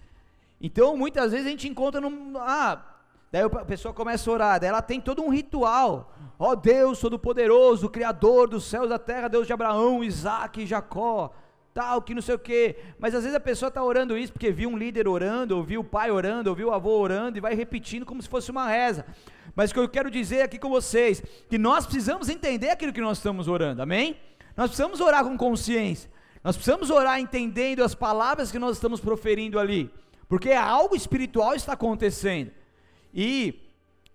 Então, muitas vezes a gente encontra num. Ah, Daí a pessoa começa a orar, daí ela tem todo um ritual. Ó oh, Deus Todo-Poderoso, Criador dos céus e da terra, Deus de Abraão, Isaac Jacó, tal, que não sei o quê. Mas às vezes a pessoa está orando isso porque viu um líder orando, ouviu o pai orando, ouviu o avô orando e vai repetindo como se fosse uma reza. Mas o que eu quero dizer aqui com vocês, que nós precisamos entender aquilo que nós estamos orando, amém? Nós precisamos orar com consciência. Nós precisamos orar entendendo as palavras que nós estamos proferindo ali, porque algo espiritual está acontecendo. E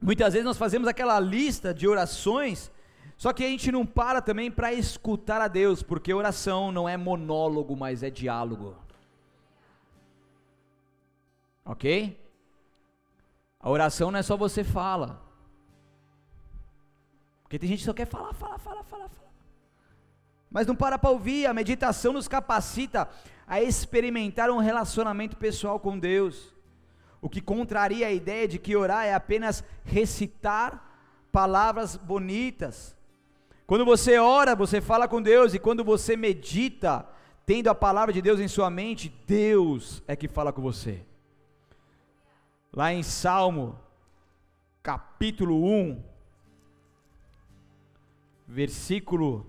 muitas vezes nós fazemos aquela lista de orações, só que a gente não para também para escutar a Deus, porque oração não é monólogo, mas é diálogo. Ok? A oração não é só você fala. Porque tem gente que só quer falar, falar, falar, falar, falar. Mas não para para ouvir. A meditação nos capacita a experimentar um relacionamento pessoal com Deus o que contraria a ideia de que orar é apenas recitar palavras bonitas. Quando você ora, você fala com Deus, e quando você medita, tendo a palavra de Deus em sua mente, Deus é que fala com você. Lá em Salmo, capítulo 1, versículo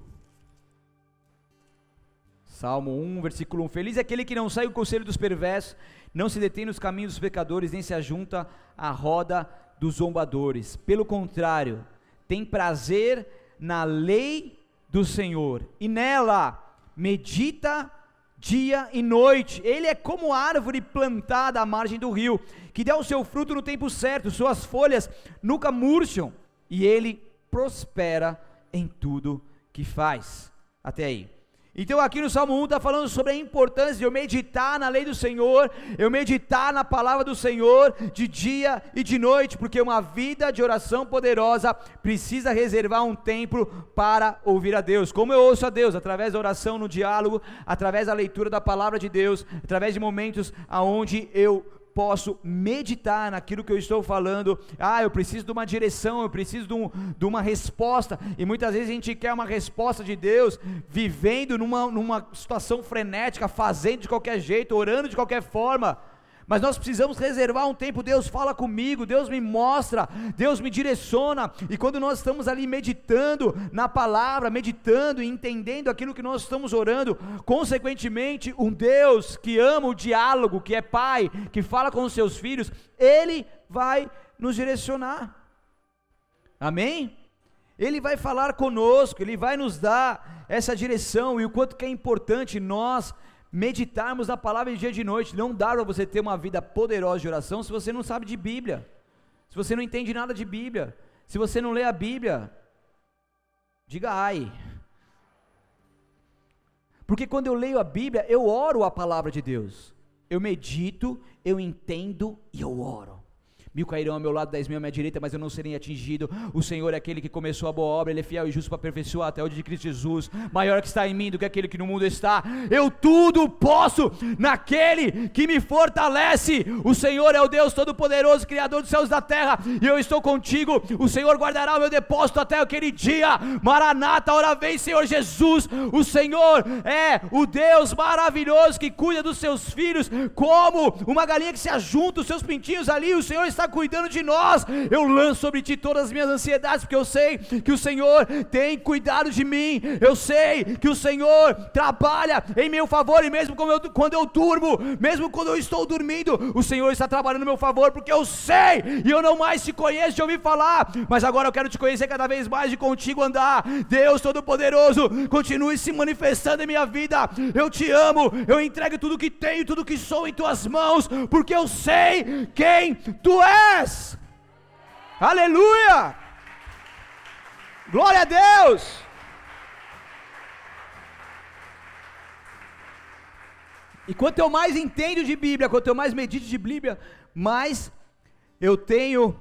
Salmo 1, versículo 1. Feliz é aquele que não sai o conselho dos perversos, não se detém nos caminhos dos pecadores, nem se ajunta à roda dos zombadores. Pelo contrário, tem prazer na lei do Senhor, e nela medita dia e noite. Ele é como árvore plantada à margem do rio, que dá o seu fruto no tempo certo, suas folhas nunca murcham, e ele prospera em tudo que faz. Até aí. Então aqui no Salmo 1 está falando sobre a importância de eu meditar na lei do Senhor, eu meditar na palavra do Senhor de dia e de noite, porque uma vida de oração poderosa precisa reservar um tempo para ouvir a Deus. Como eu ouço a Deus? Através da oração no diálogo, através da leitura da palavra de Deus, através de momentos aonde eu posso meditar naquilo que eu estou falando. Ah, eu preciso de uma direção, eu preciso de, um, de uma resposta. E muitas vezes a gente quer uma resposta de Deus, vivendo numa, numa situação frenética, fazendo de qualquer jeito, orando de qualquer forma mas nós precisamos reservar um tempo. Deus fala comigo, Deus me mostra, Deus me direciona, e quando nós estamos ali meditando na palavra, meditando e entendendo aquilo que nós estamos orando, consequentemente, um Deus que ama o diálogo, que é pai, que fala com os seus filhos, ele vai nos direcionar. Amém? Ele vai falar conosco, ele vai nos dar essa direção e o quanto que é importante nós meditarmos na palavra de dia e de noite. Não dá para você ter uma vida poderosa de oração se você não sabe de Bíblia, se você não entende nada de Bíblia, se você não lê a Bíblia. Diga ai. Porque quando eu leio a Bíblia, eu oro a palavra de Deus. Eu medito, eu entendo e eu oro. Mil cairão ao meu lado, dez mil à minha direita, mas eu não serei atingido. O Senhor é aquele que começou a boa obra, Ele é fiel e justo para aperfeiçoar até o dia de Cristo Jesus. Maior que está em mim do que aquele que no mundo está. Eu tudo posso naquele que me fortalece. O Senhor é o Deus Todo-Poderoso, Criador dos céus e da terra, e eu estou contigo. O Senhor guardará o meu depósito até aquele dia. Maranata, hora vem, Senhor Jesus. O Senhor é o Deus maravilhoso que cuida dos seus filhos, como uma galinha que se ajunta os seus pintinhos ali. O Senhor está está cuidando de nós. Eu lanço sobre ti todas as minhas ansiedades, porque eu sei que o Senhor tem cuidado de mim. Eu sei que o Senhor trabalha em meu favor, e mesmo quando eu, quando eu durmo, mesmo quando eu estou dormindo, o Senhor está trabalhando em meu favor, porque eu sei, e eu não mais te conheço de ouvir falar, mas agora eu quero te conhecer cada vez mais e contigo andar. Deus Todo-Poderoso, continue se manifestando em minha vida. Eu te amo, eu entrego tudo que tenho, tudo que sou em tuas mãos, porque eu sei quem tu és. Aleluia! Glória a Deus! E quanto eu mais entendo de Bíblia, quanto eu mais medito de Bíblia, mais eu tenho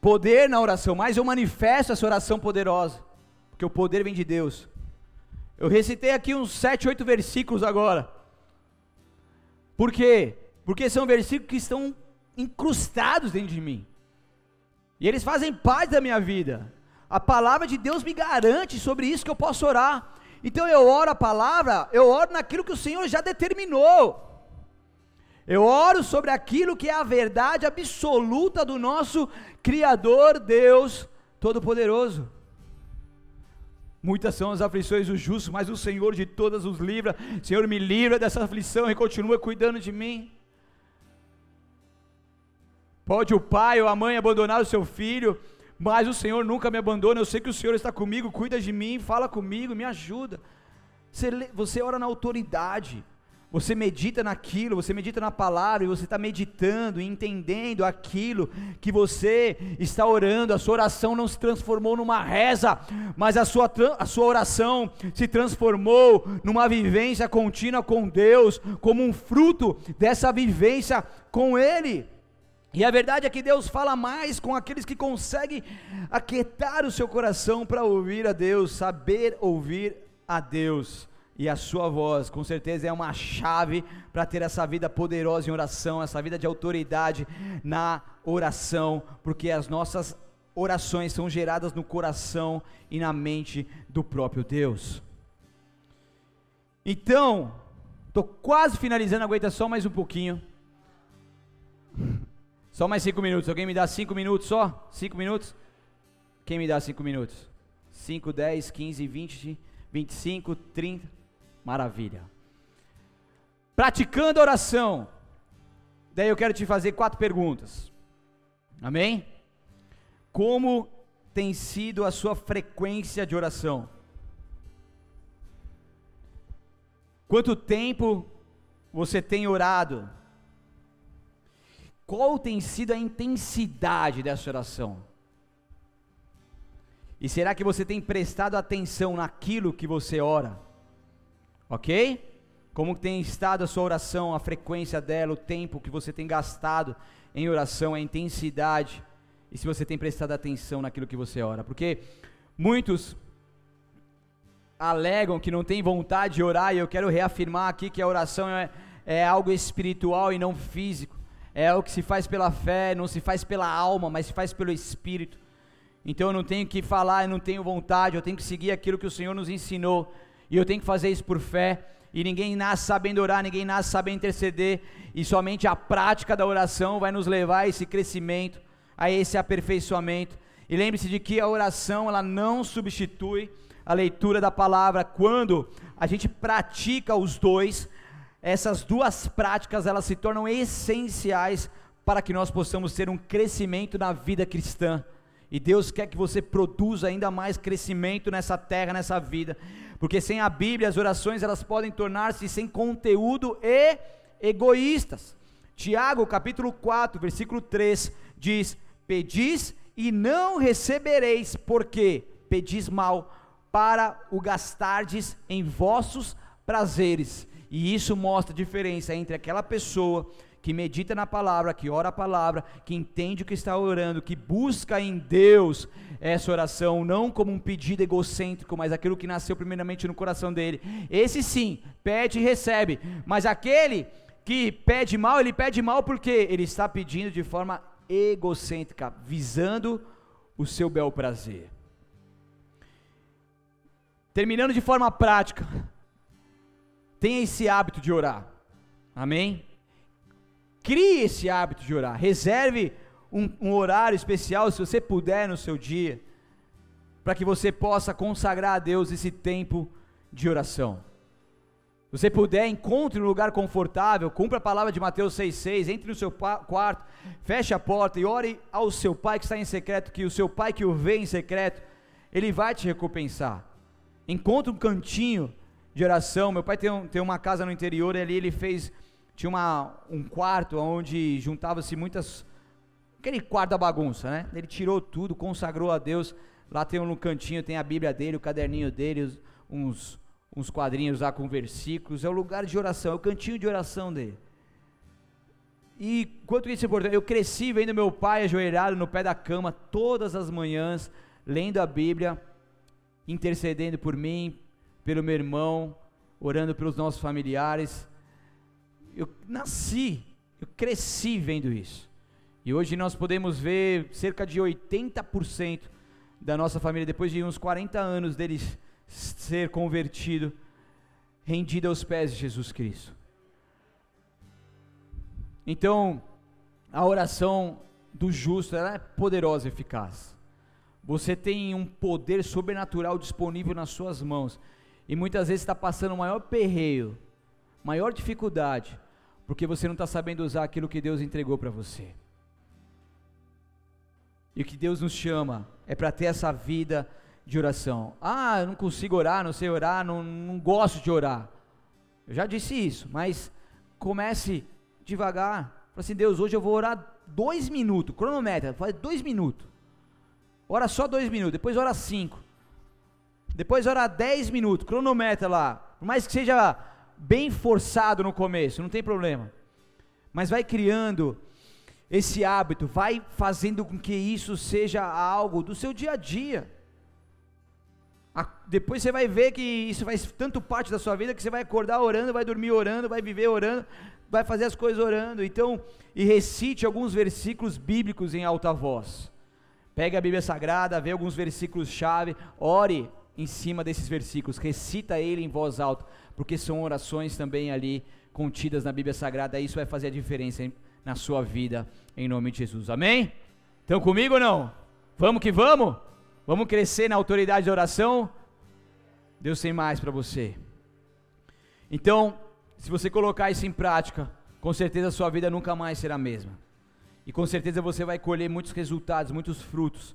poder na oração, mais eu manifesto essa oração poderosa, porque o poder vem de Deus. Eu recitei aqui uns sete, oito versículos agora. Por quê? Porque são versículos que estão incrustados dentro de mim. E eles fazem parte da minha vida. A palavra de Deus me garante sobre isso que eu posso orar. Então eu oro a palavra, eu oro naquilo que o Senhor já determinou. Eu oro sobre aquilo que é a verdade absoluta do nosso Criador Deus Todo-Poderoso. Muitas são as aflições dos justos, mas o Senhor de todas os livra. Senhor, me livra dessa aflição e continua cuidando de mim. Pode o pai ou a mãe abandonar o seu filho, mas o Senhor nunca me abandona. Eu sei que o Senhor está comigo, cuida de mim, fala comigo, me ajuda. Você, você ora na autoridade, você medita naquilo, você medita na palavra, e você está meditando, entendendo aquilo que você está orando. A sua oração não se transformou numa reza, mas a sua, a sua oração se transformou numa vivência contínua com Deus, como um fruto dessa vivência com Ele. E a verdade é que Deus fala mais com aqueles que conseguem aquietar o seu coração para ouvir a Deus, saber ouvir a Deus. E a sua voz, com certeza, é uma chave para ter essa vida poderosa em oração, essa vida de autoridade na oração, porque as nossas orações são geradas no coração e na mente do próprio Deus. Então, estou quase finalizando, aguenta só mais um pouquinho. Só mais cinco minutos. Alguém me dá cinco minutos só? Cinco minutos? Quem me dá cinco minutos? Cinco, dez, quinze, vinte, vinte e cinco, trinta. Maravilha. Praticando oração. Daí eu quero te fazer quatro perguntas. Amém? Como tem sido a sua frequência de oração? Quanto tempo você tem orado? Qual tem sido a intensidade dessa oração? E será que você tem prestado atenção naquilo que você ora? Ok? Como tem estado a sua oração, a frequência dela, o tempo que você tem gastado em oração, a intensidade, e se você tem prestado atenção naquilo que você ora. Porque muitos alegam que não tem vontade de orar, e eu quero reafirmar aqui que a oração é, é algo espiritual e não físico. É algo que se faz pela fé, não se faz pela alma, mas se faz pelo espírito. Então eu não tenho que falar, eu não tenho vontade, eu tenho que seguir aquilo que o Senhor nos ensinou. E eu tenho que fazer isso por fé. E ninguém nasce sabendo orar, ninguém nasce sabendo interceder. E somente a prática da oração vai nos levar a esse crescimento, a esse aperfeiçoamento. E lembre-se de que a oração ela não substitui a leitura da palavra. Quando a gente pratica os dois, essas duas práticas elas se tornam essenciais para que nós possamos ter um crescimento na vida cristã. E Deus quer que você produza ainda mais crescimento nessa terra, nessa vida. Porque sem a Bíblia, as orações elas podem tornar-se sem conteúdo e egoístas. Tiago, capítulo 4, versículo 3 diz: Pedis e não recebereis, porque pedis mal, para o gastardes em vossos prazeres. E isso mostra a diferença entre aquela pessoa que medita na palavra, que ora a palavra, que entende o que está orando, que busca em Deus essa oração, não como um pedido egocêntrico, mas aquilo que nasceu primeiramente no coração dele. Esse sim, pede e recebe, mas aquele que pede mal, ele pede mal porque ele está pedindo de forma egocêntrica, visando o seu bel prazer. Terminando de forma prática, tenha esse hábito de orar. Amém? Crie esse hábito de orar. Reserve um, um horário especial, se você puder, no seu dia, para que você possa consagrar a Deus esse tempo de oração. Se você puder, encontre um lugar confortável, cumpra a palavra de Mateus 6,6, entre no seu quarto, feche a porta e ore ao seu pai que está em secreto, que o seu pai que o vê em secreto, ele vai te recompensar. Encontre um cantinho de oração. Meu pai tem, um, tem uma casa no interior ali ele fez tinha uma, um quarto onde juntava-se muitas. aquele quarto da bagunça, né? Ele tirou tudo, consagrou a Deus. Lá tem um cantinho, tem a Bíblia dele, o caderninho dele, uns, uns quadrinhos lá com versículos. É o lugar de oração, é o cantinho de oração dele. E quanto isso é importante, eu cresci vendo meu pai ajoelhado no pé da cama todas as manhãs, lendo a Bíblia, intercedendo por mim, pelo meu irmão, orando pelos nossos familiares. Eu nasci, eu cresci vendo isso. E hoje nós podemos ver cerca de 80% da nossa família, depois de uns 40 anos deles ser convertido, rendido aos pés de Jesus Cristo. Então, a oração do justo ela é poderosa e eficaz. Você tem um poder sobrenatural disponível nas suas mãos. E muitas vezes está passando o maior perreio, maior dificuldade, porque você não está sabendo usar aquilo que Deus entregou para você. E o que Deus nos chama é para ter essa vida de oração. Ah, eu não consigo orar, não sei orar, não, não gosto de orar. Eu já disse isso, mas comece devagar. Fala assim, Deus, hoje eu vou orar dois minutos, cronometra, faz dois minutos. Ora só dois minutos, depois ora cinco. Depois ora dez minutos, cronometra lá. Por mais que seja bem forçado no começo, não tem problema. Mas vai criando esse hábito, vai fazendo com que isso seja algo do seu dia a dia. Depois você vai ver que isso faz tanto parte da sua vida que você vai acordar orando, vai dormir orando, vai viver orando, vai fazer as coisas orando. Então, e recite alguns versículos bíblicos em alta voz. Pegue a Bíblia Sagrada, vê alguns versículos chave, ore em cima desses versículos, recita ele em voz alta porque são orações também ali contidas na Bíblia Sagrada, isso vai fazer a diferença na sua vida, em nome de Jesus, amém? Estão comigo ou não? Vamos que vamos? Vamos crescer na autoridade da oração? Deus tem mais para você. Então, se você colocar isso em prática, com certeza a sua vida nunca mais será a mesma. E com certeza você vai colher muitos resultados, muitos frutos,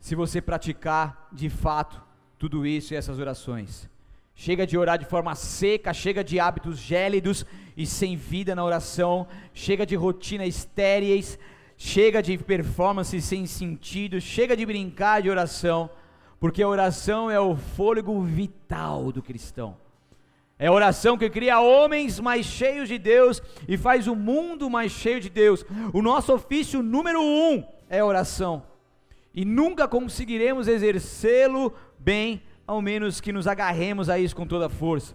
se você praticar de fato tudo isso e essas orações. Chega de orar de forma seca, chega de hábitos gélidos e sem vida na oração, chega de rotina estéreis, chega de performance sem sentido, chega de brincar de oração, porque a oração é o fôlego vital do cristão. É a oração que cria homens mais cheios de Deus e faz o mundo mais cheio de Deus. O nosso ofício número um é a oração. E nunca conseguiremos exercê-lo bem ao menos que nos agarremos a isso com toda força,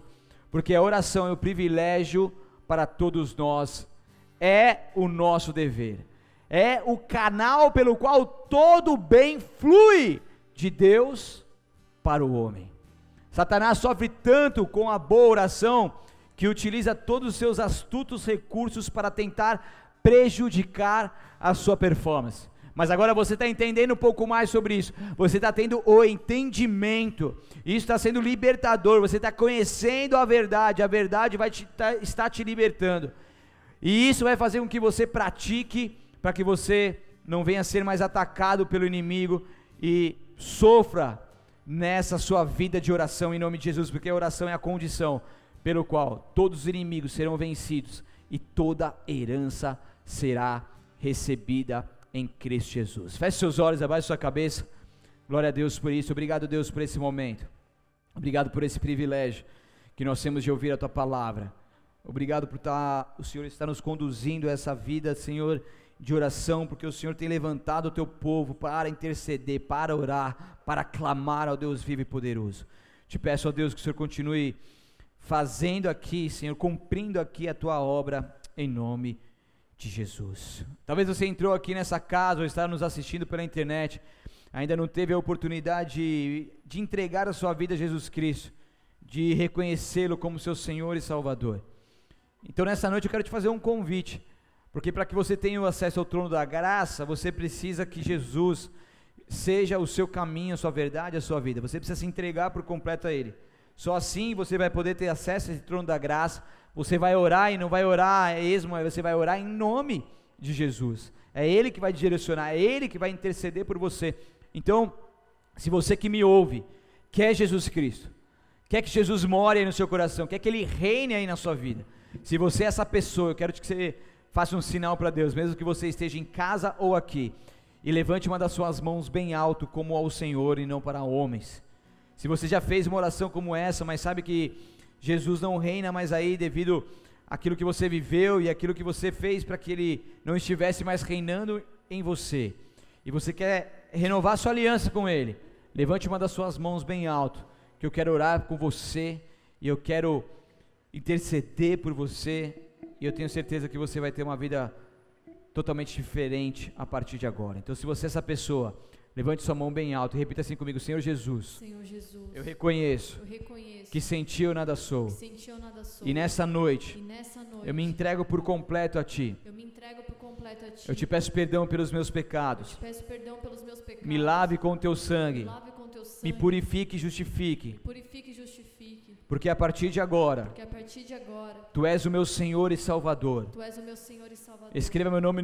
porque a oração é o privilégio para todos nós, é o nosso dever, é o canal pelo qual todo o bem flui de Deus para o homem. Satanás sofre tanto com a boa oração que utiliza todos os seus astutos recursos para tentar prejudicar a sua performance. Mas agora você está entendendo um pouco mais sobre isso. Você está tendo o entendimento. Isso está sendo libertador. Você está conhecendo a verdade. A verdade vai te, tá, estar te libertando. E isso vai fazer com que você pratique para que você não venha ser mais atacado pelo inimigo e sofra nessa sua vida de oração em nome de Jesus, porque a oração é a condição pelo qual todos os inimigos serão vencidos e toda herança será recebida em Cristo Jesus. Feche seus olhos, abaixe sua cabeça. Glória a Deus por isso. Obrigado, Deus, por esse momento. Obrigado por esse privilégio que nós temos de ouvir a tua palavra. Obrigado por estar, tá, o Senhor está nos conduzindo a essa vida, Senhor, de oração, porque o Senhor tem levantado o teu povo para interceder, para orar, para clamar ao Deus vivo e poderoso. Te peço, ó Deus, que o Senhor continue fazendo aqui, Senhor, cumprindo aqui a tua obra, em nome de de Jesus. Talvez você entrou aqui nessa casa ou está nos assistindo pela internet, ainda não teve a oportunidade de, de entregar a sua vida a Jesus Cristo, de reconhecê-lo como seu Senhor e Salvador. Então nessa noite eu quero te fazer um convite, porque para que você tenha o acesso ao trono da graça, você precisa que Jesus seja o seu caminho, a sua verdade, a sua vida. Você precisa se entregar por completo a Ele. Só assim você vai poder ter acesso a esse trono da graça você vai orar e não vai orar esmo, você vai orar em nome de Jesus. É Ele que vai direcionar, é Ele que vai interceder por você. Então, se você que me ouve quer Jesus Cristo, quer que Jesus more aí no seu coração, quer que Ele reine aí na sua vida, se você é essa pessoa, eu quero que você faça um sinal para Deus, mesmo que você esteja em casa ou aqui, e levante uma das suas mãos bem alto, como ao Senhor e não para homens. Se você já fez uma oração como essa, mas sabe que Jesus não reina mais aí devido àquilo que você viveu e aquilo que você fez para que ele não estivesse mais reinando em você. E você quer renovar sua aliança com ele. Levante uma das suas mãos bem alto, que eu quero orar com você e eu quero interceder por você. E eu tenho certeza que você vai ter uma vida totalmente diferente a partir de agora. Então, se você é essa pessoa, Levante sua mão bem alto e repita assim comigo: Senhor Jesus. Senhor Jesus eu, reconheço eu reconheço que sem ti eu nada sou. Eu nada sou e, nessa noite, e nessa noite eu me entrego por completo a ti. Eu me entrego por completo a ti. Eu te peço perdão pelos meus pecados. Peço perdão pelos meus pecados. Me lave com teu sangue. Me teu sangue. Me purifique e justifique. Me purifique e justifique. Porque a partir de agora, Porque a partir de agora, tu és o meu Senhor e Salvador. Tu és o meu Senhor e Salvador. Escreva meu nome no